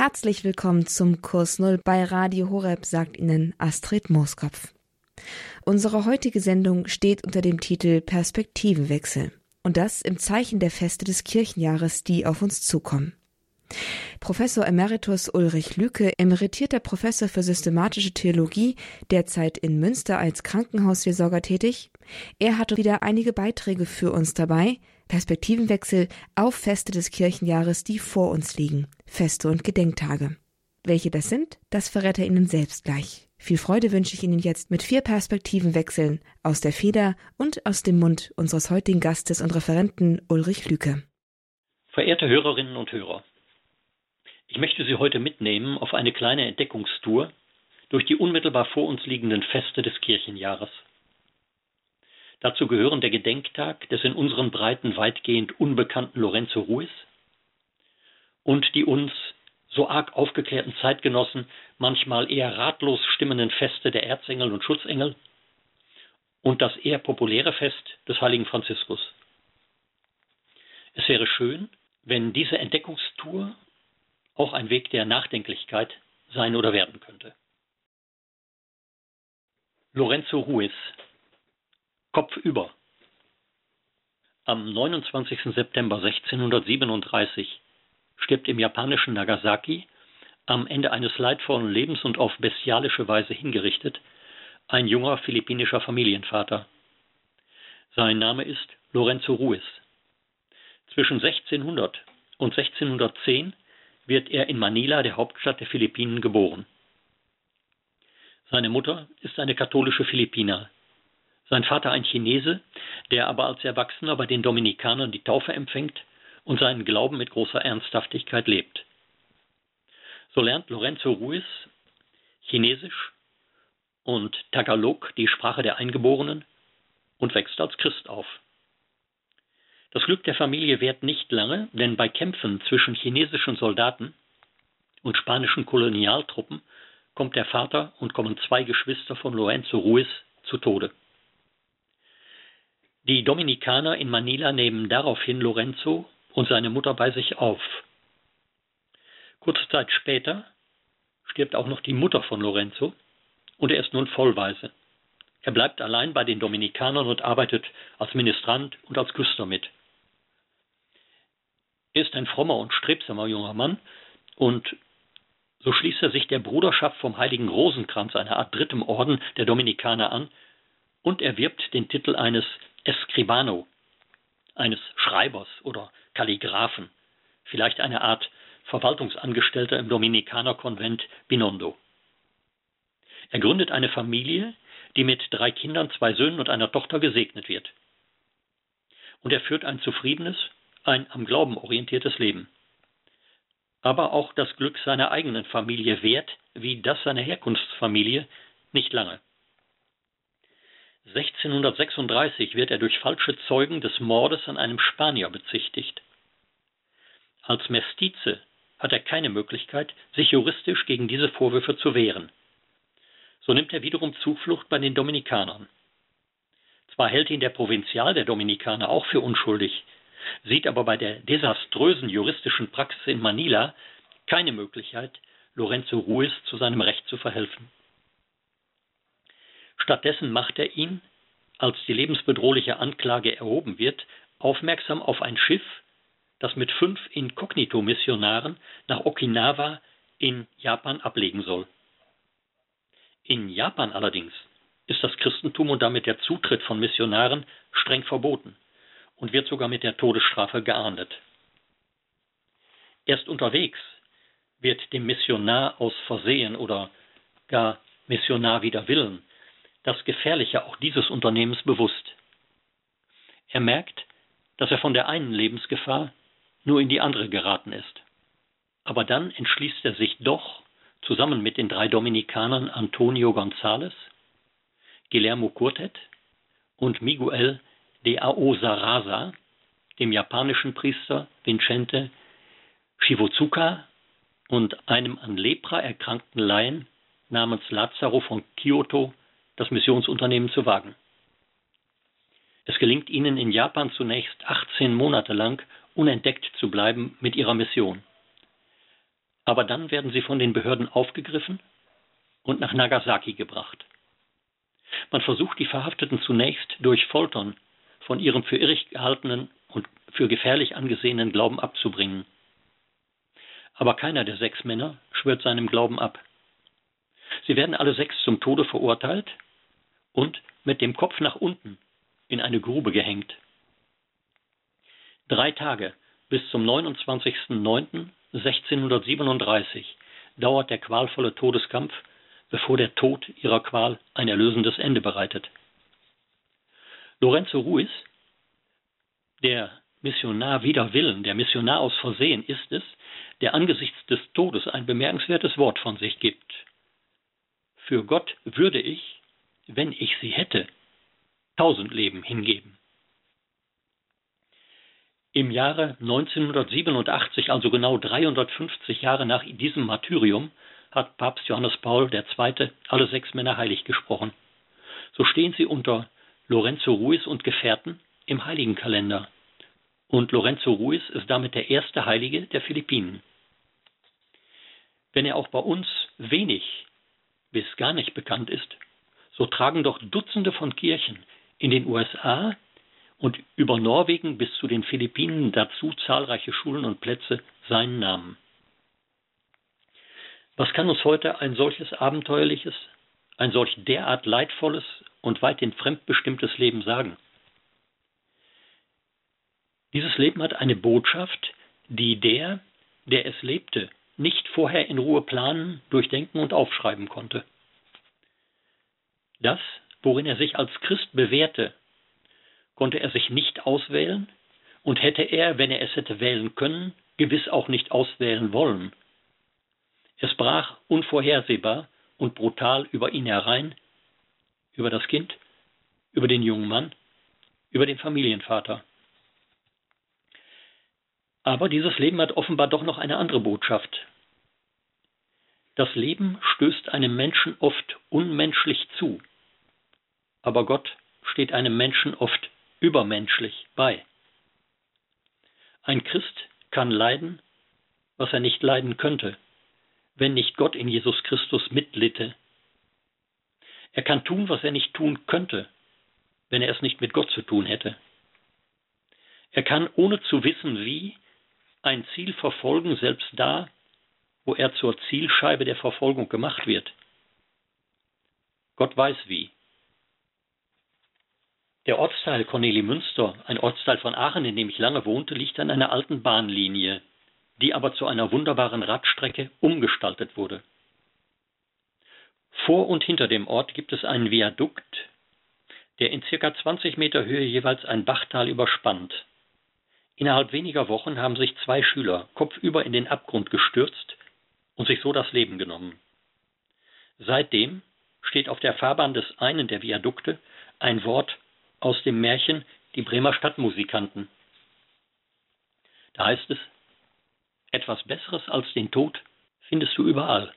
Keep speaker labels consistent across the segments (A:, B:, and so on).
A: Herzlich willkommen zum Kurs Null bei Radio Horeb, sagt Ihnen Astrid Mooskopf. Unsere heutige Sendung steht unter dem Titel Perspektivenwechsel und das im Zeichen der Feste des Kirchenjahres, die auf uns zukommen. Professor Emeritus Ulrich Lüke, emeritierter Professor für systematische Theologie, derzeit in Münster als Krankenhausseelsorger tätig. Er hatte wieder einige Beiträge für uns dabei, Perspektivenwechsel auf Feste des Kirchenjahres, die vor uns liegen, Feste und Gedenktage. Welche das sind, das verrät er Ihnen selbst gleich. Viel Freude wünsche ich Ihnen jetzt mit vier Perspektivenwechseln aus der Feder und aus dem Mund unseres heutigen Gastes und Referenten Ulrich Lüke.
B: Verehrte Hörerinnen und Hörer, ich möchte Sie heute mitnehmen auf eine kleine Entdeckungstour durch die unmittelbar vor uns liegenden Feste des Kirchenjahres. Dazu gehören der Gedenktag des in unseren Breiten weitgehend unbekannten Lorenzo Ruiz und die uns so arg aufgeklärten Zeitgenossen manchmal eher ratlos stimmenden Feste der Erzengel und Schutzengel und das eher populäre Fest des heiligen Franziskus. Es wäre schön, wenn diese Entdeckungstour auch ein Weg der Nachdenklichkeit sein oder werden könnte. Lorenzo Ruiz Kopfüber. Am 29. September 1637 stirbt im japanischen Nagasaki am Ende eines leidvollen Lebens und auf bestialische Weise hingerichtet ein junger philippinischer Familienvater. Sein Name ist Lorenzo Ruiz. Zwischen 1600 und 1610 wird er in Manila, der Hauptstadt der Philippinen, geboren. Seine Mutter ist eine katholische Philippiner, sein Vater ein Chinese, der aber als Erwachsener bei den Dominikanern die Taufe empfängt und seinen Glauben mit großer Ernsthaftigkeit lebt. So lernt Lorenzo Ruiz Chinesisch und Tagalog, die Sprache der Eingeborenen, und wächst als Christ auf. Das Glück der Familie währt nicht lange, denn bei Kämpfen zwischen chinesischen Soldaten und spanischen Kolonialtruppen kommt der Vater und kommen zwei Geschwister von Lorenzo Ruiz zu Tode. Die Dominikaner in Manila nehmen daraufhin Lorenzo und seine Mutter bei sich auf. Kurze Zeit später stirbt auch noch die Mutter von Lorenzo und er ist nun vollweise. Er bleibt allein bei den Dominikanern und arbeitet als Ministrant und als Küster mit. Er ist ein frommer und strebsamer junger Mann und so schließt er sich der Bruderschaft vom heiligen Rosenkranz, einer Art drittem Orden der Dominikaner an, und erwirbt den Titel eines Escribano, eines Schreibers oder Kalligraphen, vielleicht eine Art Verwaltungsangestellter im Dominikanerkonvent Binondo. Er gründet eine Familie, die mit drei Kindern, zwei Söhnen und einer Tochter gesegnet wird. Und er führt ein zufriedenes, ein am Glauben orientiertes Leben. Aber auch das Glück seiner eigenen Familie währt, wie das seiner Herkunftsfamilie, nicht lange. 1636 wird er durch falsche Zeugen des Mordes an einem Spanier bezichtigt. Als Mestize hat er keine Möglichkeit, sich juristisch gegen diese Vorwürfe zu wehren. So nimmt er wiederum Zuflucht bei den Dominikanern. Zwar hält ihn der Provinzial der Dominikaner auch für unschuldig, sieht aber bei der desaströsen juristischen Praxis in Manila keine Möglichkeit, Lorenzo Ruiz zu seinem Recht zu verhelfen. Stattdessen macht er ihn, als die lebensbedrohliche Anklage erhoben wird, aufmerksam auf ein Schiff, das mit fünf Inkognito-Missionaren nach Okinawa in Japan ablegen soll. In Japan allerdings ist das Christentum und damit der Zutritt von Missionaren streng verboten und wird sogar mit der Todesstrafe geahndet. Erst unterwegs wird dem Missionar aus Versehen oder gar Missionar wider Willen das Gefährliche auch dieses Unternehmens bewusst. Er merkt, dass er von der einen Lebensgefahr nur in die andere geraten ist. Aber dann entschließt er sich doch, zusammen mit den drei Dominikanern Antonio González, Guillermo Curtet und Miguel de Aosaraza, dem japanischen Priester Vincente Shivozuka und einem an Lepra erkrankten Laien namens Lazaro von Kyoto das Missionsunternehmen zu wagen. Es gelingt ihnen in Japan zunächst 18 Monate lang unentdeckt zu bleiben mit ihrer Mission. aber dann werden sie von den Behörden aufgegriffen und nach Nagasaki gebracht. Man versucht die Verhafteten zunächst durch Foltern von ihrem für irrig gehaltenen und für gefährlich angesehenen Glauben abzubringen. Aber keiner der sechs Männer schwört seinem Glauben ab. Sie werden alle sechs zum Tode verurteilt und mit dem Kopf nach unten in eine Grube gehängt. Drei Tage bis zum 29.09.1637 dauert der qualvolle Todeskampf, bevor der Tod ihrer Qual ein erlösendes Ende bereitet. Lorenzo Ruiz, der Missionar wider Willen, der Missionar aus Versehen ist es, der angesichts des Todes ein bemerkenswertes Wort von sich gibt. Für Gott würde ich, wenn ich sie hätte, tausend Leben hingeben. Im Jahre 1987, also genau 350 Jahre nach diesem Martyrium, hat Papst Johannes Paul II. alle sechs Männer heilig gesprochen. So stehen sie unter Lorenzo Ruiz und Gefährten im Heiligenkalender. Und Lorenzo Ruiz ist damit der erste Heilige der Philippinen. Wenn er auch bei uns wenig bis gar nicht bekannt ist, so tragen doch Dutzende von Kirchen in den USA und über Norwegen bis zu den Philippinen dazu zahlreiche Schulen und Plätze seinen Namen. Was kann uns heute ein solches abenteuerliches, ein solch derart leidvolles und weithin fremdbestimmtes Leben sagen? Dieses Leben hat eine Botschaft, die der, der es lebte, nicht vorher in Ruhe planen, durchdenken und aufschreiben konnte. Das, worin er sich als Christ bewährte, konnte er sich nicht auswählen und hätte er, wenn er es hätte wählen können, gewiss auch nicht auswählen wollen. Es brach unvorhersehbar und brutal über ihn herein, über das Kind, über den jungen Mann, über den Familienvater. Aber dieses Leben hat offenbar doch noch eine andere Botschaft. Das Leben stößt einem Menschen oft unmenschlich zu, aber Gott steht einem Menschen oft übermenschlich bei. Ein Christ kann leiden, was er nicht leiden könnte, wenn nicht Gott in Jesus Christus mitlitte. Er kann tun, was er nicht tun könnte, wenn er es nicht mit Gott zu tun hätte. Er kann, ohne zu wissen wie, ein Ziel verfolgen, selbst da, wo er zur Zielscheibe der Verfolgung gemacht wird. Gott weiß wie. Der Ortsteil Corneli Münster, ein Ortsteil von Aachen, in dem ich lange wohnte, liegt an einer alten Bahnlinie, die aber zu einer wunderbaren Radstrecke umgestaltet wurde. Vor und hinter dem Ort gibt es einen Viadukt, der in circa 20 Meter Höhe jeweils ein Bachtal überspannt. Innerhalb weniger Wochen haben sich zwei Schüler kopfüber in den Abgrund gestürzt und sich so das Leben genommen. Seitdem steht auf der Fahrbahn des einen der Viadukte ein Wort aus dem Märchen Die Bremer Stadtmusikanten. Da heißt es, etwas Besseres als den Tod findest du überall.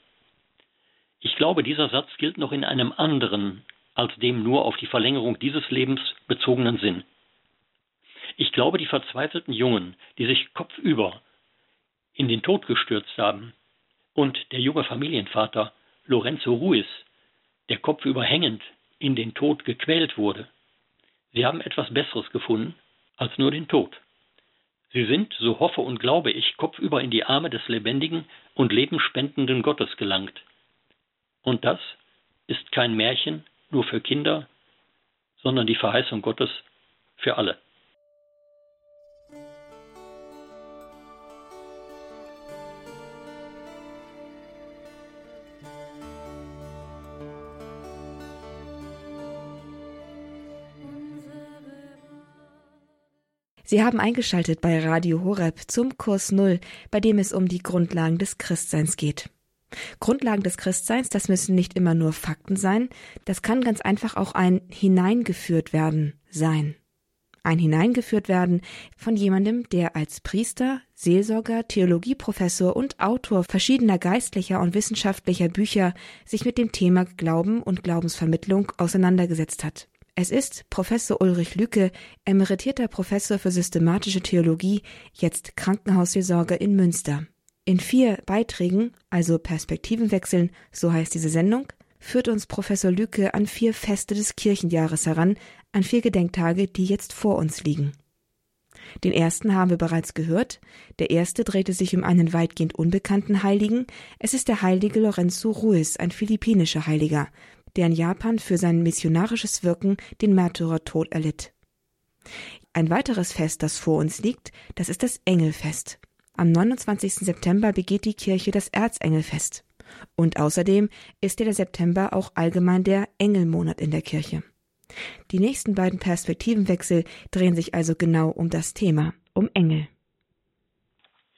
B: Ich glaube, dieser Satz gilt noch in einem anderen, als dem nur auf die Verlängerung dieses Lebens bezogenen Sinn. Ich glaube, die verzweifelten Jungen, die sich kopfüber in den Tod gestürzt haben, und der junge Familienvater Lorenzo Ruiz, der kopfüber hängend in den Tod gequält wurde, Sie haben etwas Besseres gefunden als nur den Tod. Sie sind, so hoffe und glaube ich, kopfüber in die Arme des lebendigen und lebenspendenden Gottes gelangt. Und das ist kein Märchen nur für Kinder, sondern die Verheißung Gottes für alle.
A: Sie haben eingeschaltet bei Radio Horeb zum Kurs Null, bei dem es um die Grundlagen des Christseins geht. Grundlagen des Christseins, das müssen nicht immer nur Fakten sein, das kann ganz einfach auch ein hineingeführt werden sein. Ein hineingeführt werden von jemandem, der als Priester, Seelsorger, Theologieprofessor und Autor verschiedener geistlicher und wissenschaftlicher Bücher sich mit dem Thema Glauben und Glaubensvermittlung auseinandergesetzt hat. Es ist Professor Ulrich Lücke, emeritierter Professor für systematische Theologie, jetzt Krankenhausseelsorge in Münster. In vier Beiträgen, also Perspektivenwechseln, so heißt diese Sendung, führt uns Professor Lücke an vier Feste des Kirchenjahres heran, an vier Gedenktage, die jetzt vor uns liegen. Den ersten haben wir bereits gehört. Der erste drehte sich um einen weitgehend unbekannten Heiligen. Es ist der heilige Lorenzo Ruiz, ein philippinischer Heiliger, der in Japan für sein missionarisches Wirken den Märtyrertod erlitt. Ein weiteres Fest, das vor uns liegt, das ist das Engelfest. Am 29. September begeht die Kirche das Erzengelfest. Und außerdem ist der September auch allgemein der Engelmonat in der Kirche. Die nächsten beiden Perspektivenwechsel drehen sich also genau um das Thema, um Engel.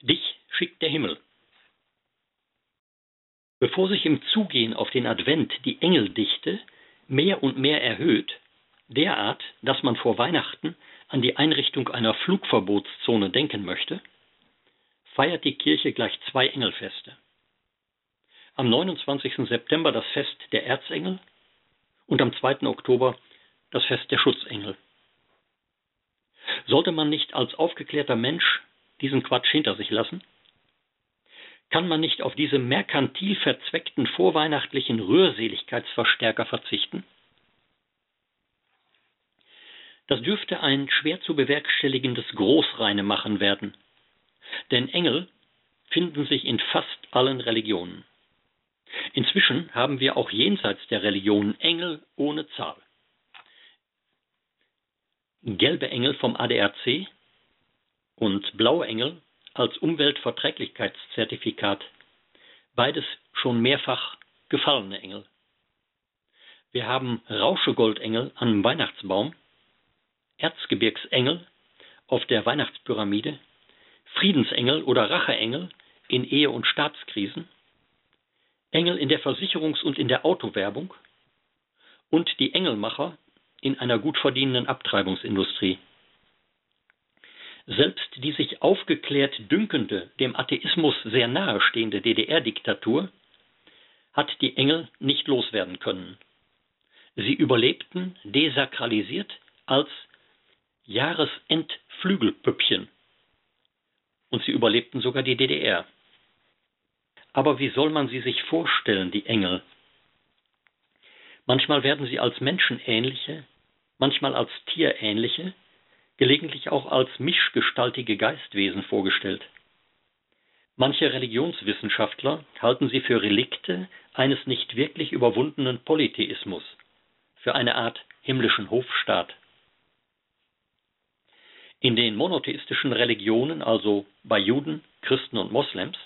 B: Dich schickt der Himmel. Bevor sich im Zugehen auf den Advent die Engeldichte mehr und mehr erhöht, derart, dass man vor Weihnachten an die Einrichtung einer Flugverbotszone denken möchte, feiert die Kirche gleich zwei Engelfeste. Am 29. September das Fest der Erzengel und am 2. Oktober das Fest der Schutzengel. Sollte man nicht als aufgeklärter Mensch diesen Quatsch hinter sich lassen? Kann man nicht auf diese merkantil verzweckten vorweihnachtlichen Rührseligkeitsverstärker verzichten? Das dürfte ein schwer zu bewerkstelligendes Großreinemachen werden, denn Engel finden sich in fast allen Religionen. Inzwischen haben wir auch jenseits der Religionen Engel ohne Zahl gelbe Engel vom ADRC und blaue Engel als Umweltverträglichkeitszertifikat. Beides schon mehrfach gefallene Engel. Wir haben Rauschegoldengel am Weihnachtsbaum, Erzgebirgsengel auf der Weihnachtspyramide, Friedensengel oder Racheengel in Ehe- und Staatskrisen, Engel in der Versicherungs- und in der Autowerbung und die Engelmacher in einer gut verdienenden Abtreibungsindustrie. Selbst die sich aufgeklärt dünkende, dem Atheismus sehr nahestehende DDR-Diktatur hat die Engel nicht loswerden können. Sie überlebten desakralisiert als Jahresendflügelpüppchen. Und sie überlebten sogar die DDR. Aber wie soll man sie sich vorstellen, die Engel? Manchmal werden sie als menschenähnliche, manchmal als tierähnliche, gelegentlich auch als mischgestaltige Geistwesen vorgestellt. Manche Religionswissenschaftler halten sie für Relikte eines nicht wirklich überwundenen Polytheismus, für eine Art himmlischen Hofstaat. In den monotheistischen Religionen, also bei Juden, Christen und Moslems,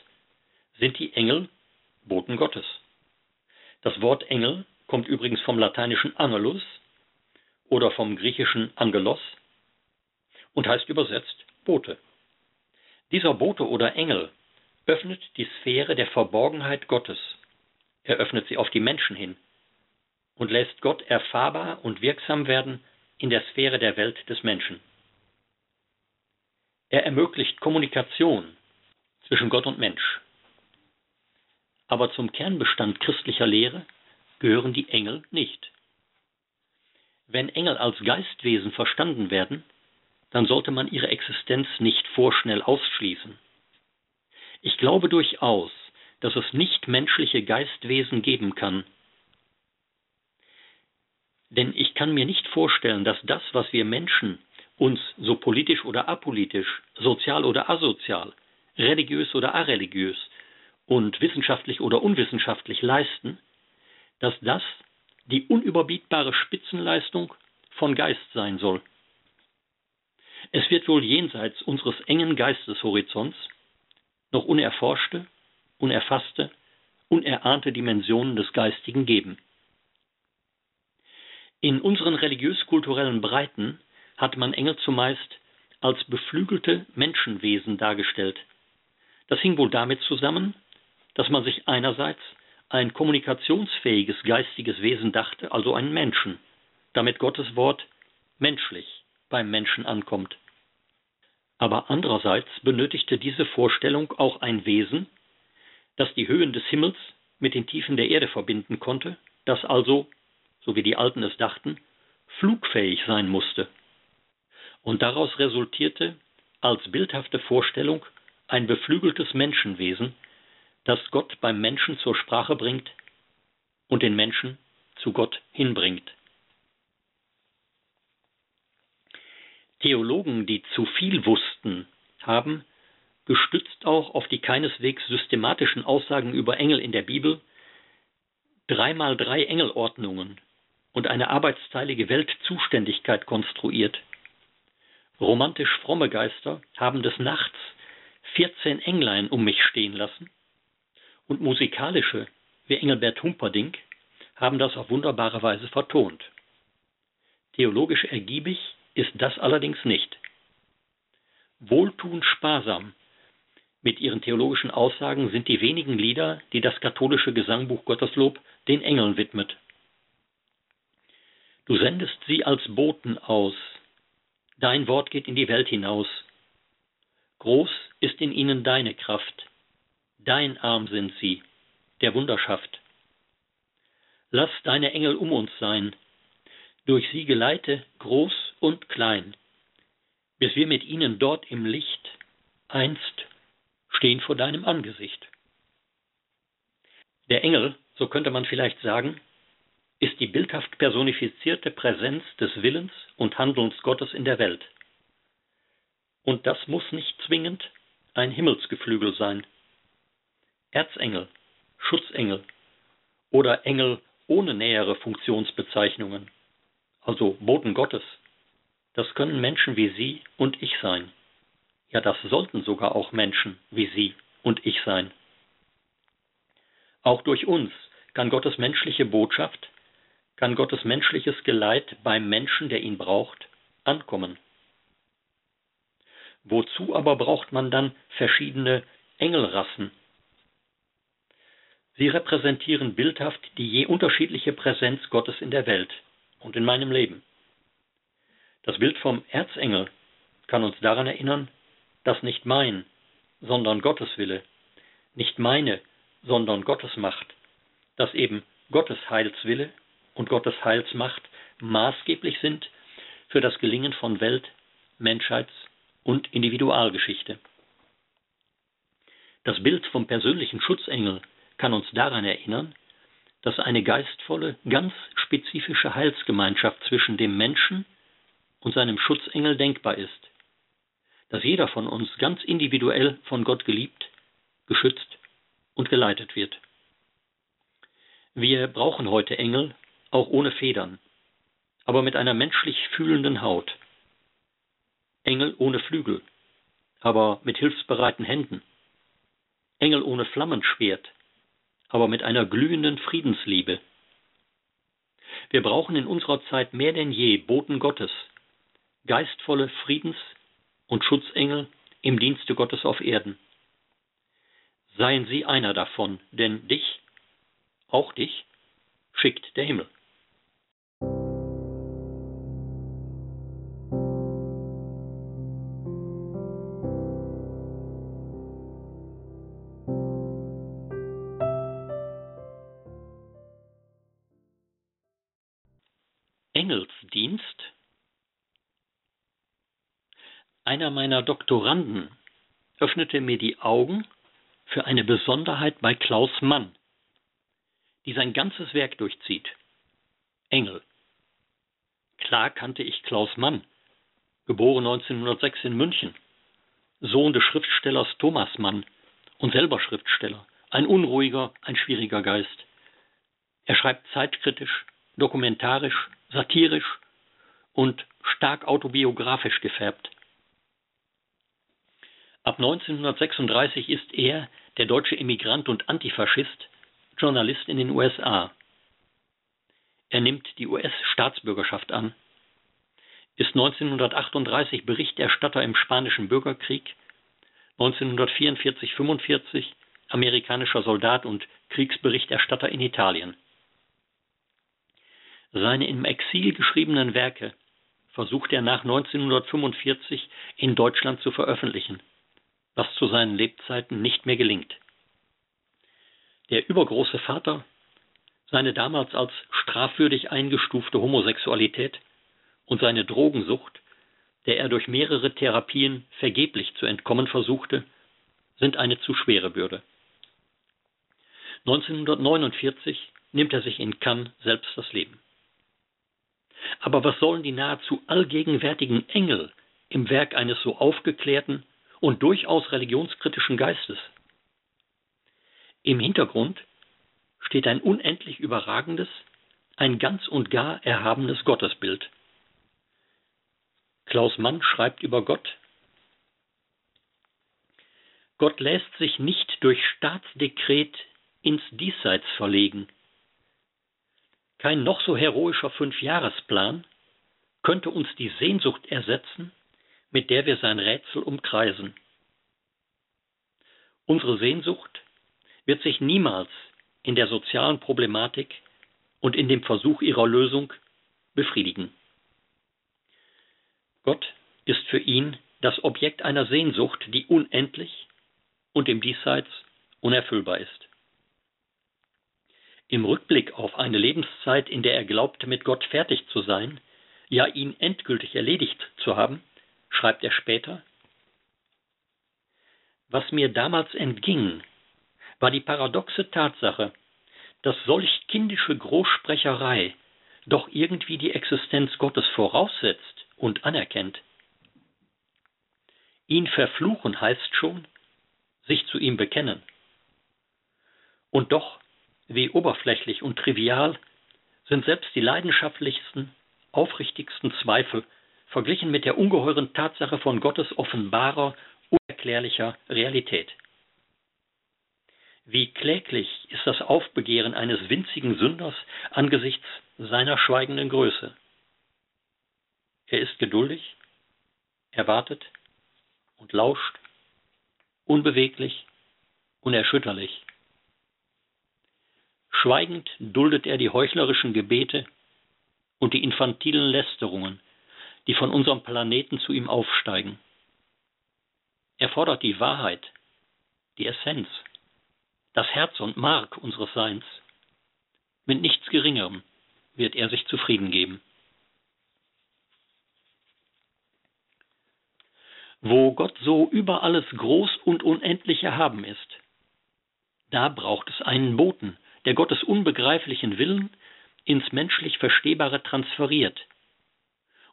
B: sind die Engel Boten Gottes. Das Wort Engel kommt übrigens vom lateinischen Angelus, oder vom griechischen Angelos und heißt übersetzt Bote. Dieser Bote oder Engel öffnet die Sphäre der Verborgenheit Gottes. Er öffnet sie auf die Menschen hin und lässt Gott erfahrbar und wirksam werden in der Sphäre der Welt des Menschen. Er ermöglicht Kommunikation zwischen Gott und Mensch. Aber zum Kernbestand christlicher Lehre gehören die Engel nicht. Wenn Engel als Geistwesen verstanden werden, dann sollte man ihre Existenz nicht vorschnell ausschließen. Ich glaube durchaus, dass es nichtmenschliche Geistwesen geben kann. Denn ich kann mir nicht vorstellen, dass das, was wir Menschen uns so politisch oder apolitisch, sozial oder asozial, religiös oder areligiös und wissenschaftlich oder unwissenschaftlich leisten, dass das die unüberbietbare Spitzenleistung von Geist sein soll. Es wird wohl jenseits unseres engen Geisteshorizonts noch unerforschte, unerfasste, unerahnte Dimensionen des Geistigen geben. In unseren religiös-kulturellen Breiten hat man Engel zumeist als beflügelte Menschenwesen dargestellt. Das hing wohl damit zusammen, dass man sich einerseits ein kommunikationsfähiges geistiges Wesen dachte, also einen Menschen, damit Gottes Wort menschlich beim Menschen ankommt. Aber andererseits benötigte diese Vorstellung auch ein Wesen, das die Höhen des Himmels mit den Tiefen der Erde verbinden konnte, das also, so wie die Alten es dachten, flugfähig sein musste. Und daraus resultierte als bildhafte Vorstellung ein beflügeltes Menschenwesen, das Gott beim Menschen zur Sprache bringt und den Menschen zu Gott hinbringt. Theologen, die zu viel wussten, haben, gestützt auch auf die keineswegs systematischen Aussagen über Engel in der Bibel, dreimal drei Engelordnungen und eine arbeitsteilige Weltzuständigkeit konstruiert. Romantisch fromme Geister haben des Nachts 14 Englein um mich stehen lassen und musikalische, wie Engelbert Humperdinck, haben das auf wunderbare Weise vertont. Theologisch ergiebig ist das allerdings nicht. Wohltuend sparsam mit ihren theologischen Aussagen sind die wenigen Lieder, die das katholische Gesangbuch Gotteslob den Engeln widmet. Du sendest sie als Boten aus. Dein Wort geht in die Welt hinaus. Groß ist in ihnen deine Kraft. Dein Arm sind sie, der Wunderschaft. Lass deine Engel um uns sein. Durch sie geleite groß und klein, bis wir mit ihnen dort im Licht einst stehen vor deinem Angesicht. Der Engel, so könnte man vielleicht sagen, ist die bildhaft personifizierte Präsenz des Willens und Handelns Gottes in der Welt. Und das muss nicht zwingend ein Himmelsgeflügel sein. Erzengel, Schutzengel oder Engel ohne nähere Funktionsbezeichnungen, also Boten Gottes, das können Menschen wie Sie und ich sein. Ja, das sollten sogar auch Menschen wie Sie und ich sein. Auch durch uns kann Gottes menschliche Botschaft kann Gottes menschliches Geleit beim Menschen, der ihn braucht, ankommen. Wozu aber braucht man dann verschiedene Engelrassen? Sie repräsentieren bildhaft die je unterschiedliche Präsenz Gottes in der Welt und in meinem Leben. Das Bild vom Erzengel kann uns daran erinnern, dass nicht mein, sondern Gottes Wille, nicht meine, sondern Gottes Macht, dass eben Gottes Heilswille und Gottes Heilsmacht maßgeblich sind für das Gelingen von Welt-, Menschheits- und Individualgeschichte. Das Bild vom persönlichen Schutzengel kann uns daran erinnern, dass eine geistvolle, ganz spezifische Heilsgemeinschaft zwischen dem Menschen und seinem Schutzengel denkbar ist, dass jeder von uns ganz individuell von Gott geliebt, geschützt und geleitet wird. Wir brauchen heute Engel, auch ohne Federn, aber mit einer menschlich fühlenden Haut. Engel ohne Flügel, aber mit hilfsbereiten Händen. Engel ohne Flammenschwert, aber mit einer glühenden Friedensliebe. Wir brauchen in unserer Zeit mehr denn je Boten Gottes, geistvolle Friedens- und Schutzengel im Dienste Gottes auf Erden. Seien Sie einer davon, denn dich, auch dich, schickt der Himmel. Einer meiner Doktoranden öffnete mir die Augen für eine Besonderheit bei Klaus Mann, die sein ganzes Werk durchzieht. Engel. Klar kannte ich Klaus Mann, geboren 1906 in München, Sohn des Schriftstellers Thomas Mann und selber Schriftsteller, ein unruhiger, ein schwieriger Geist. Er schreibt zeitkritisch, dokumentarisch, satirisch und stark autobiografisch gefärbt. Ab 1936 ist er, der deutsche Emigrant und Antifaschist, Journalist in den USA. Er nimmt die US-Staatsbürgerschaft an, ist 1938 Berichterstatter im Spanischen Bürgerkrieg, 1944-45 amerikanischer Soldat und Kriegsberichterstatter in Italien. Seine im Exil geschriebenen Werke versucht er nach 1945 in Deutschland zu veröffentlichen was zu seinen Lebzeiten nicht mehr gelingt. Der übergroße Vater, seine damals als strafwürdig eingestufte Homosexualität und seine Drogensucht, der er durch mehrere Therapien vergeblich zu entkommen versuchte, sind eine zu schwere Bürde. 1949 nimmt er sich in Cannes selbst das Leben. Aber was sollen die nahezu allgegenwärtigen Engel im Werk eines so aufgeklärten und durchaus religionskritischen Geistes? Im Hintergrund steht ein unendlich überragendes, ein ganz und gar erhabenes Gottesbild. Klaus Mann schreibt über Gott Gott lässt sich nicht durch Staatsdekret ins Diesseits verlegen. Kein noch so heroischer Fünfjahresplan könnte uns die Sehnsucht ersetzen, mit der wir sein Rätsel umkreisen. Unsere Sehnsucht wird sich niemals in der sozialen Problematik und in dem Versuch ihrer Lösung befriedigen. Gott ist für ihn das Objekt einer Sehnsucht, die unendlich und im Diesseits unerfüllbar ist. Im Rückblick auf eine Lebenszeit, in der er glaubte, mit Gott fertig zu sein, ja ihn endgültig erledigt zu haben, schreibt er später, was mir damals entging, war die paradoxe Tatsache, dass solch kindische Großsprecherei doch irgendwie die Existenz Gottes voraussetzt und anerkennt. Ihn verfluchen heißt schon, sich zu ihm bekennen. Und doch, wie oberflächlich und trivial, sind selbst die leidenschaftlichsten, aufrichtigsten Zweifel verglichen mit der ungeheuren Tatsache von Gottes offenbarer, unerklärlicher Realität. Wie kläglich ist das Aufbegehren eines winzigen Sünders angesichts seiner schweigenden Größe. Er ist geduldig, er wartet und lauscht, unbeweglich, unerschütterlich. Schweigend duldet er die heuchlerischen Gebete und die infantilen Lästerungen, die von unserem Planeten zu ihm aufsteigen. Er fordert die Wahrheit, die Essenz, das Herz und Mark unseres Seins. Mit nichts Geringerem wird er sich zufrieden geben. Wo Gott so über alles groß und unendlich erhaben ist, da braucht es einen Boten, der Gottes unbegreiflichen Willen ins menschlich Verstehbare transferiert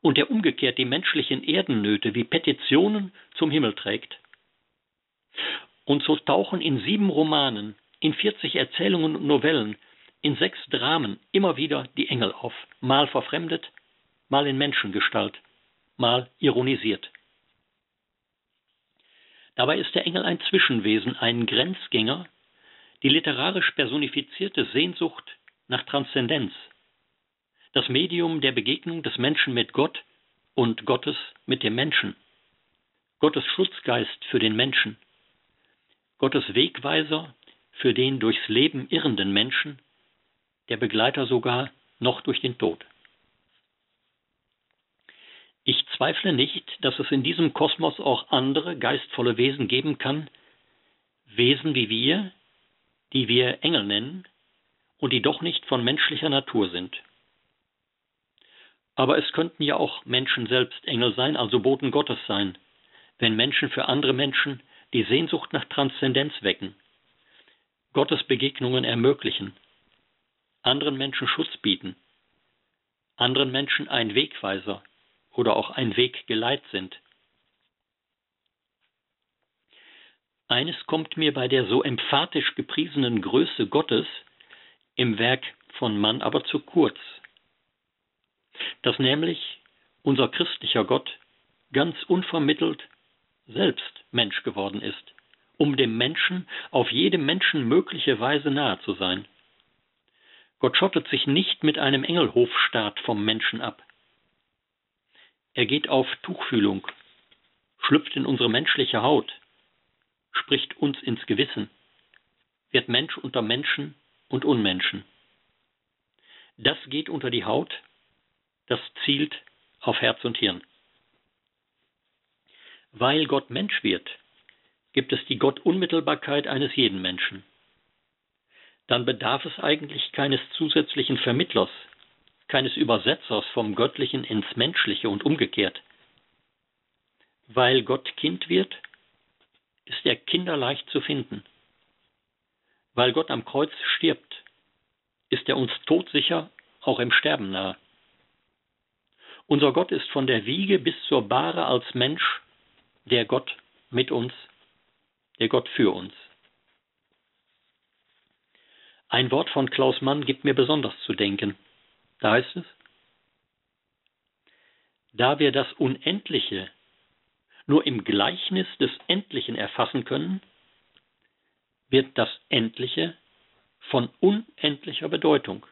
B: und der umgekehrt die menschlichen Erdennöte wie Petitionen zum Himmel trägt. Und so tauchen in sieben Romanen, in 40 Erzählungen und Novellen, in sechs Dramen immer wieder die Engel auf, mal verfremdet, mal in Menschengestalt, mal ironisiert. Dabei ist der Engel ein Zwischenwesen, ein Grenzgänger, die literarisch personifizierte Sehnsucht nach Transzendenz, das Medium der Begegnung des Menschen mit Gott und Gottes mit dem Menschen, Gottes Schutzgeist für den Menschen, Gottes Wegweiser für den durchs Leben irrenden Menschen, der Begleiter sogar noch durch den Tod. Ich zweifle nicht, dass es in diesem Kosmos auch andere geistvolle Wesen geben kann, Wesen wie wir, die wir Engel nennen und die doch nicht von menschlicher Natur sind. Aber es könnten ja auch Menschen selbst Engel sein, also Boten Gottes sein, wenn Menschen für andere Menschen die Sehnsucht nach Transzendenz wecken, Gottes Begegnungen ermöglichen, anderen Menschen Schutz bieten, anderen Menschen ein Wegweiser, oder auch ein Weggeleit sind. Eines kommt mir bei der so emphatisch gepriesenen Größe Gottes im Werk von Mann aber zu kurz, dass nämlich unser christlicher Gott ganz unvermittelt selbst Mensch geworden ist, um dem Menschen auf jede menschenmögliche Weise nahe zu sein. Gott schottet sich nicht mit einem Engelhofstaat vom Menschen ab. Er geht auf Tuchfühlung, schlüpft in unsere menschliche Haut, spricht uns ins Gewissen, wird Mensch unter Menschen und Unmenschen. Das geht unter die Haut, das zielt auf Herz und Hirn. Weil Gott Mensch wird, gibt es die Gottunmittelbarkeit eines jeden Menschen. Dann bedarf es eigentlich keines zusätzlichen Vermittlers, keines Übersetzers vom Göttlichen ins Menschliche und umgekehrt. Weil Gott Kind wird, ist er kinderleicht zu finden. Weil Gott am Kreuz stirbt, ist er uns todsicher auch im Sterben nahe. Unser Gott ist von der Wiege bis zur Bahre als Mensch der Gott mit uns, der Gott für uns. Ein Wort von Klaus Mann gibt mir besonders zu denken. Da heißt es, da wir das Unendliche nur im Gleichnis des Endlichen erfassen können, wird das Endliche von unendlicher Bedeutung.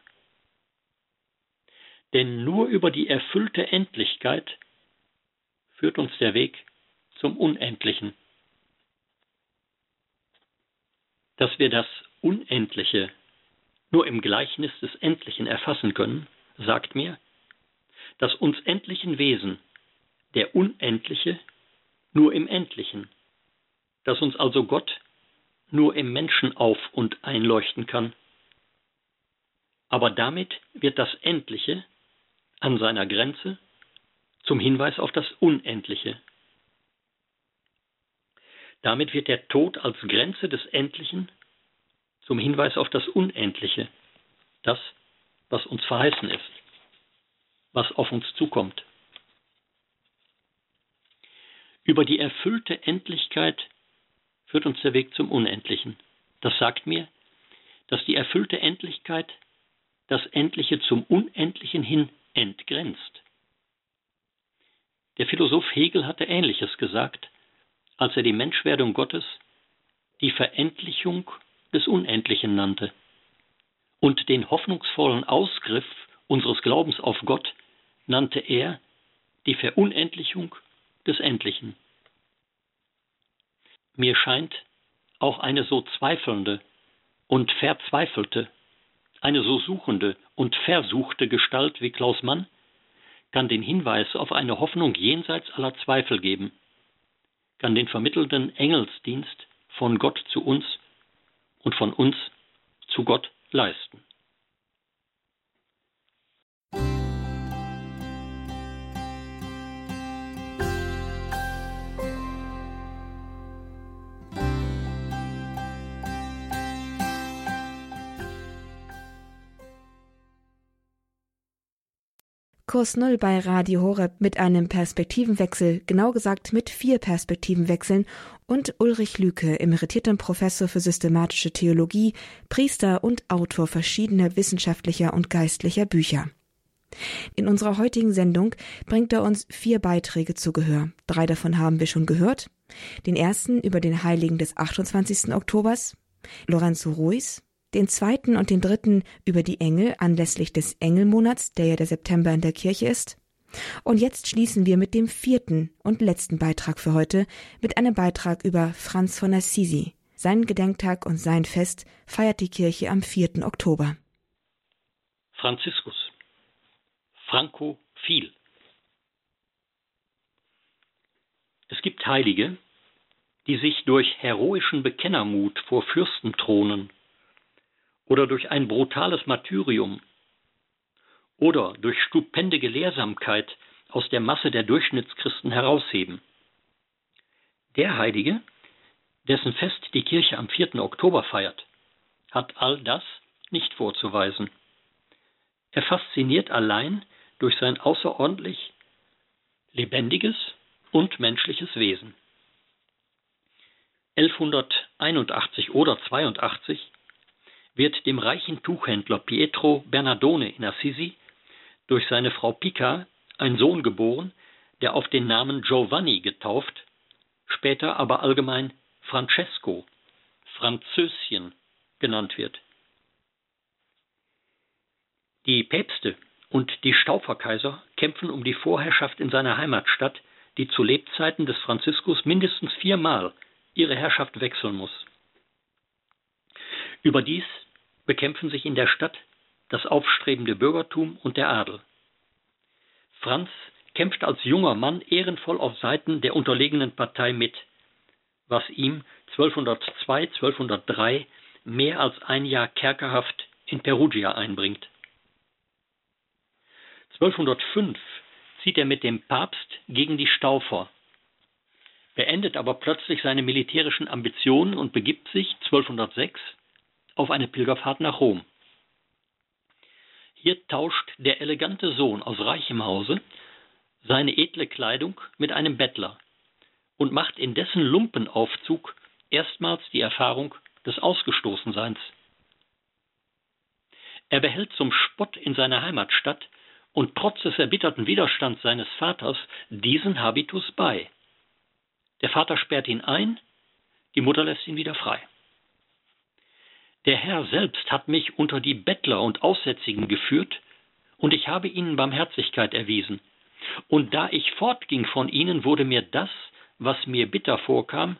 B: Denn nur über die erfüllte Endlichkeit führt uns der Weg zum Unendlichen. Dass wir das Unendliche nur im Gleichnis des Endlichen erfassen können, sagt mir, dass uns endlichen Wesen der Unendliche nur im Endlichen, dass uns also Gott nur im Menschen auf und einleuchten kann. Aber damit wird das Endliche an seiner Grenze zum Hinweis auf das Unendliche. Damit wird der Tod als Grenze des Endlichen zum Hinweis auf das Unendliche, das, was uns verheißen ist, was auf uns zukommt. Über die erfüllte Endlichkeit führt uns der Weg zum Unendlichen. Das sagt mir, dass die erfüllte Endlichkeit das Endliche zum Unendlichen hin entgrenzt. Der Philosoph Hegel hatte Ähnliches gesagt, als er die Menschwerdung Gottes die Verendlichung des Unendlichen nannte und den hoffnungsvollen Ausgriff unseres Glaubens auf Gott nannte er die Verunendlichung des Endlichen. Mir scheint auch eine so zweifelnde und verzweifelte eine so suchende und versuchte Gestalt wie Klaus Mann kann den Hinweis auf eine Hoffnung jenseits aller Zweifel geben, kann den vermittelnden Engelsdienst von Gott zu uns und von uns zu Gott leisten.
A: Kurs Null bei Radio Horeb mit einem Perspektivenwechsel, genau gesagt mit vier Perspektivenwechseln und Ulrich Lüke, emeritiertem Professor für systematische Theologie, Priester und Autor verschiedener wissenschaftlicher und geistlicher Bücher. In unserer heutigen Sendung bringt er uns vier Beiträge zu Gehör. Drei davon haben wir schon gehört. Den ersten über den Heiligen des 28. Oktobers, Lorenzo Ruiz, den zweiten und den dritten über die Engel anlässlich des Engelmonats, der ja der September in der Kirche ist. Und jetzt schließen wir mit dem vierten und letzten Beitrag für heute mit einem Beitrag über Franz von Assisi. Sein Gedenktag und sein Fest feiert die Kirche am 4. Oktober.
B: Franziskus. Franco viel. Es gibt Heilige, die sich durch heroischen Bekennermut vor Fürstenthronen oder durch ein brutales Martyrium oder durch stupende Gelehrsamkeit aus der Masse der Durchschnittschristen herausheben. Der Heilige, dessen Fest die Kirche am 4. Oktober feiert, hat all das nicht vorzuweisen. Er fasziniert allein durch sein außerordentlich lebendiges und menschliches Wesen. 1181 oder 82 wird dem reichen Tuchhändler Pietro Bernardone in Assisi durch seine Frau Pica ein Sohn geboren, der auf den Namen Giovanni getauft, später aber allgemein Francesco, Französchen genannt wird. Die Päpste und die Stauferkaiser kämpfen um die Vorherrschaft in seiner Heimatstadt, die zu Lebzeiten des Franziskus mindestens viermal ihre Herrschaft wechseln muss. Überdies bekämpfen sich in der Stadt das aufstrebende Bürgertum und der Adel. Franz kämpft als junger Mann ehrenvoll auf Seiten der unterlegenen Partei mit, was ihm 1202, 1203 mehr als ein Jahr Kerkerhaft in Perugia einbringt. 1205 zieht er mit dem Papst gegen die Staufer. beendet aber plötzlich seine militärischen Ambitionen und begibt sich 1206 auf eine Pilgerfahrt nach Rom. Hier tauscht der elegante Sohn aus reichem Hause seine edle Kleidung mit einem Bettler und macht in dessen Lumpenaufzug erstmals die Erfahrung des Ausgestoßenseins. Er behält zum Spott in seiner Heimatstadt und trotz des erbitterten Widerstands seines Vaters diesen Habitus bei. Der Vater sperrt ihn ein, die Mutter lässt ihn wieder frei. Der Herr selbst hat mich unter die Bettler und Aussätzigen geführt, und ich habe ihnen Barmherzigkeit erwiesen. Und da ich fortging von ihnen, wurde mir das, was mir bitter vorkam,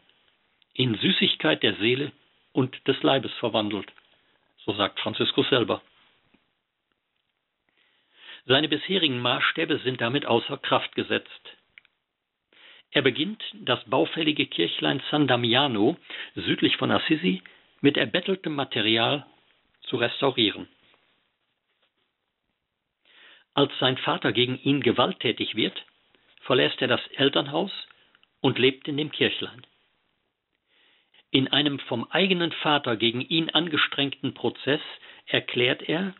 B: in Süßigkeit der Seele und des Leibes verwandelt. So sagt Franziskus selber. Seine bisherigen Maßstäbe sind damit außer Kraft gesetzt. Er beginnt, das baufällige Kirchlein San Damiano südlich von Assisi mit erbetteltem Material zu restaurieren. Als sein Vater gegen ihn gewalttätig wird, verlässt er das Elternhaus und lebt in dem Kirchlein. In einem vom eigenen Vater gegen ihn angestrengten Prozess erklärt er,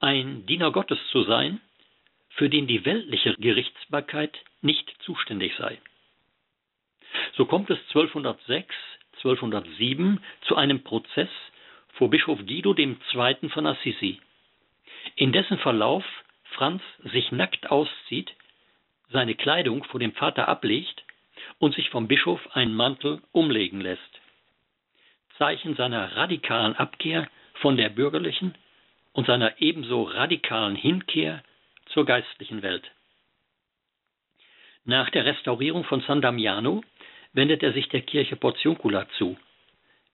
B: ein Diener Gottes zu sein, für den die weltliche Gerichtsbarkeit nicht zuständig sei. So kommt es 1206, 1207 zu einem Prozess vor Bischof Guido II. von Assisi, in dessen Verlauf Franz sich nackt auszieht, seine Kleidung vor dem Vater ablegt und sich vom Bischof einen Mantel umlegen lässt. Zeichen seiner radikalen Abkehr von der bürgerlichen und seiner ebenso radikalen Hinkehr zur geistlichen Welt. Nach der Restaurierung von San Damiano wendet er sich der Kirche Portiuncula zu,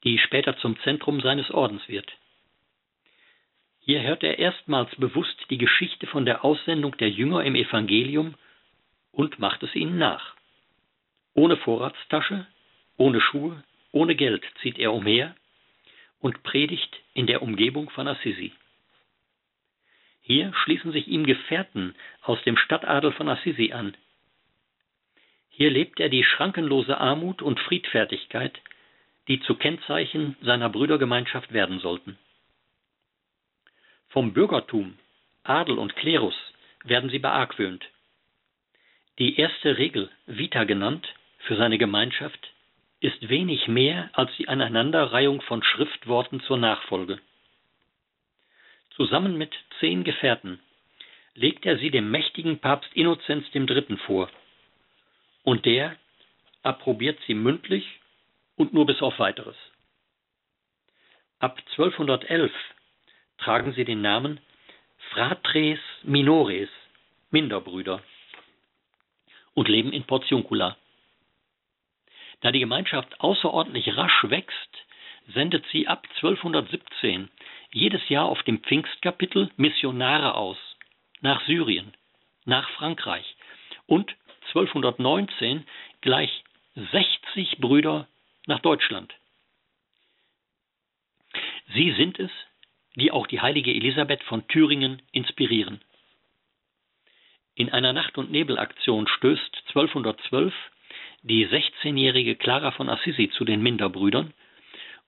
B: die später zum Zentrum seines Ordens wird. Hier hört er erstmals bewusst die Geschichte von der Aussendung der Jünger im Evangelium und macht es ihnen nach. Ohne Vorratstasche, ohne Schuhe, ohne Geld zieht er umher und predigt in der Umgebung von Assisi. Hier schließen sich ihm Gefährten aus dem Stadtadel von Assisi an. Hier lebt er die schrankenlose Armut und Friedfertigkeit, die zu Kennzeichen seiner Brüdergemeinschaft werden sollten. Vom Bürgertum, Adel und Klerus werden sie beargwöhnt. Die erste Regel, Vita genannt, für seine Gemeinschaft ist wenig mehr als die Aneinanderreihung von Schriftworten zur Nachfolge. Zusammen mit zehn Gefährten legt er sie dem mächtigen Papst Innozenz III. vor, und der approbiert sie mündlich und nur bis auf weiteres. Ab 1211 tragen sie den Namen Fratres Minores, Minderbrüder, und leben in Portiuncula. Da die Gemeinschaft außerordentlich rasch wächst, sendet sie ab 1217 jedes Jahr auf dem Pfingstkapitel Missionare aus, nach Syrien, nach Frankreich und 1219 gleich 60 Brüder nach Deutschland. Sie sind es, die auch die heilige Elisabeth von Thüringen inspirieren. In einer Nacht- und Nebelaktion stößt 1212 die 16-jährige Clara von Assisi zu den Minderbrüdern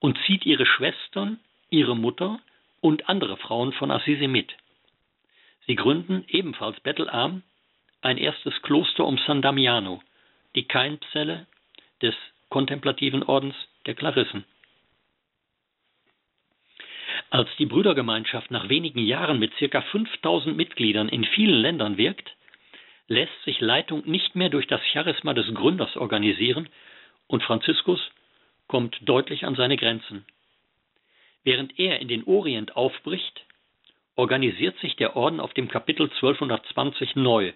B: und zieht ihre Schwestern, ihre Mutter und andere Frauen von Assisi mit. Sie gründen, ebenfalls bettelarm, ein erstes Kloster um San Damiano, die Keimzelle des kontemplativen Ordens der Klarissen. Als die Brüdergemeinschaft nach wenigen Jahren mit ca. 5000 Mitgliedern in vielen Ländern wirkt, lässt sich Leitung nicht mehr durch das Charisma des Gründers organisieren und Franziskus kommt deutlich an seine Grenzen. Während er in den Orient aufbricht, organisiert sich der Orden auf dem Kapitel 1220 neu.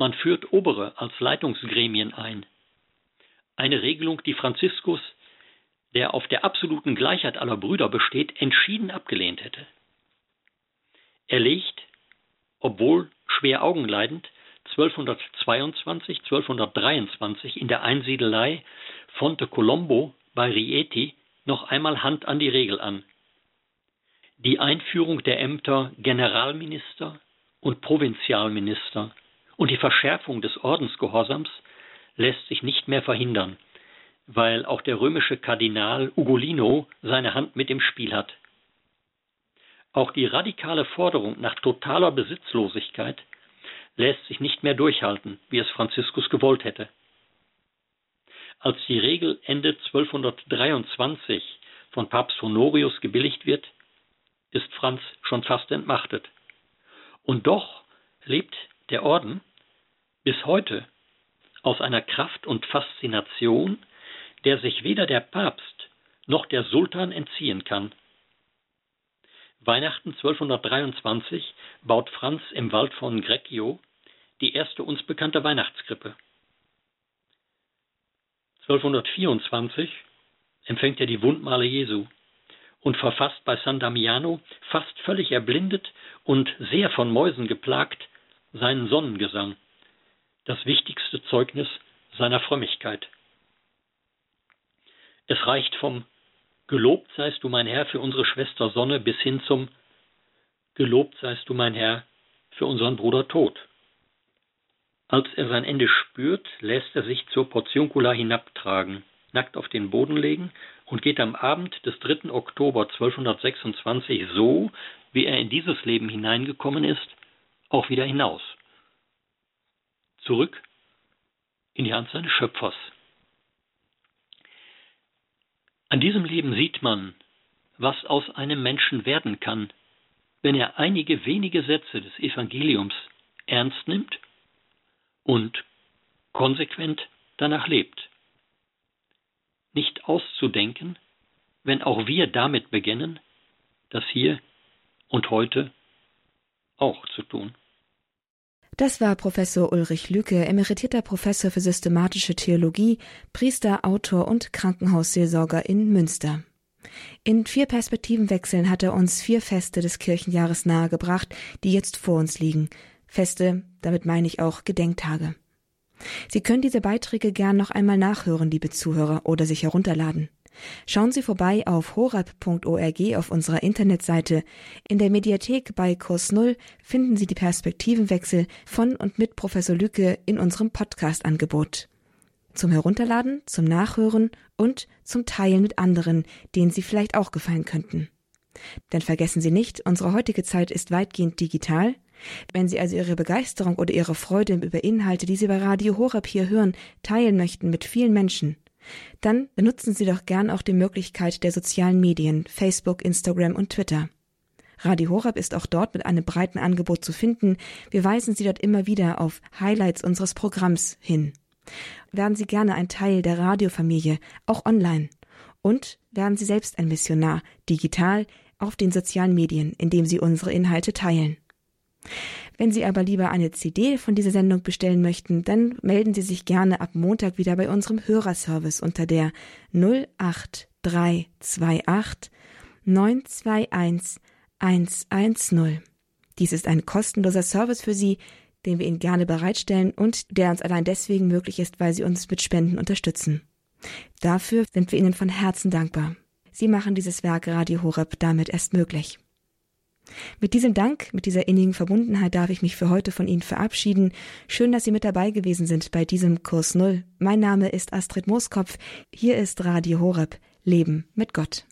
B: Man führt Obere als Leitungsgremien ein. Eine Regelung, die Franziskus, der auf der absoluten Gleichheit aller Brüder besteht, entschieden abgelehnt hätte. Er legt, obwohl schwer augenleidend, 1222, 1223 in der Einsiedelei Fonte Colombo bei Rieti noch einmal Hand an die Regel an. Die Einführung der Ämter Generalminister und Provinzialminister und die Verschärfung des Ordensgehorsams lässt sich nicht mehr verhindern, weil auch der römische Kardinal Ugolino seine Hand mit im Spiel hat. Auch die radikale Forderung nach totaler Besitzlosigkeit lässt sich nicht mehr durchhalten, wie es Franziskus gewollt hätte. Als die Regel Ende 1223 von Papst Honorius gebilligt wird, ist Franz schon fast entmachtet. Und doch lebt der Orden bis heute aus einer Kraft und Faszination, der sich weder der Papst noch der Sultan entziehen kann. Weihnachten 1223 baut Franz im Wald von Greccio die erste uns bekannte Weihnachtskrippe. 1224 empfängt er die Wundmale Jesu und verfasst bei San Damiano, fast völlig erblindet und sehr von Mäusen geplagt, seinen Sonnengesang, das wichtigste Zeugnis seiner Frömmigkeit. Es reicht vom Gelobt seist du mein Herr für unsere Schwester Sonne bis hin zum Gelobt seist du mein Herr für unseren Bruder Tod. Als er sein Ende spürt, lässt er sich zur Portiuncula hinabtragen, nackt auf den Boden legen und geht am Abend des 3. Oktober 1226 so, wie er in dieses Leben hineingekommen ist, auch wieder hinaus. Zurück in die Hand seines Schöpfers. An diesem Leben sieht man, was aus einem Menschen werden kann, wenn er einige wenige Sätze des Evangeliums ernst nimmt und konsequent danach lebt. Nicht auszudenken, wenn auch wir damit beginnen, das hier und heute auch zu tun.
A: Das war Professor Ulrich Lücke, emeritierter Professor für systematische Theologie, Priester, Autor und Krankenhausseelsorger in Münster. In vier Perspektivenwechseln hat er uns vier Feste des Kirchenjahres nahegebracht, die jetzt vor uns liegen. Feste, damit meine ich auch Gedenktage. Sie können diese Beiträge gern noch einmal nachhören, liebe Zuhörer, oder sich herunterladen. Schauen Sie vorbei auf horab.org auf unserer Internetseite. In der Mediathek bei Kurs Null finden Sie die Perspektivenwechsel von und mit Professor Lücke in unserem Podcast-Angebot. Zum Herunterladen, zum Nachhören und zum Teilen mit anderen, denen Sie vielleicht auch gefallen könnten. Denn vergessen Sie nicht, unsere heutige Zeit ist weitgehend digital. Wenn Sie also Ihre Begeisterung oder Ihre Freude über Inhalte, die Sie bei Radio Horab hier hören, teilen möchten mit vielen Menschen, dann benutzen Sie doch gern auch die Möglichkeit der sozialen Medien, Facebook, Instagram und Twitter. Radio Horab ist auch dort mit einem breiten Angebot zu finden. Wir weisen Sie dort immer wieder auf Highlights unseres Programms hin. Werden Sie gerne ein Teil der Radiofamilie, auch online. Und werden Sie selbst ein Missionar, digital, auf den sozialen Medien, indem Sie unsere Inhalte teilen. Wenn Sie aber lieber eine CD von dieser Sendung bestellen möchten, dann melden Sie sich gerne ab Montag wieder bei unserem Hörerservice unter der 08328 921 110. Dies ist ein kostenloser Service für Sie, den wir Ihnen gerne bereitstellen und der uns allein deswegen möglich ist, weil Sie uns mit Spenden unterstützen. Dafür sind wir Ihnen von Herzen dankbar. Sie machen dieses Werk Radio Horeb damit erst möglich. Mit diesem Dank, mit dieser innigen Verbundenheit darf ich mich für heute von Ihnen verabschieden. Schön, dass Sie mit dabei gewesen sind bei diesem Kurs Null. Mein Name ist Astrid Mooskopf. Hier ist Radio Horeb. Leben mit Gott.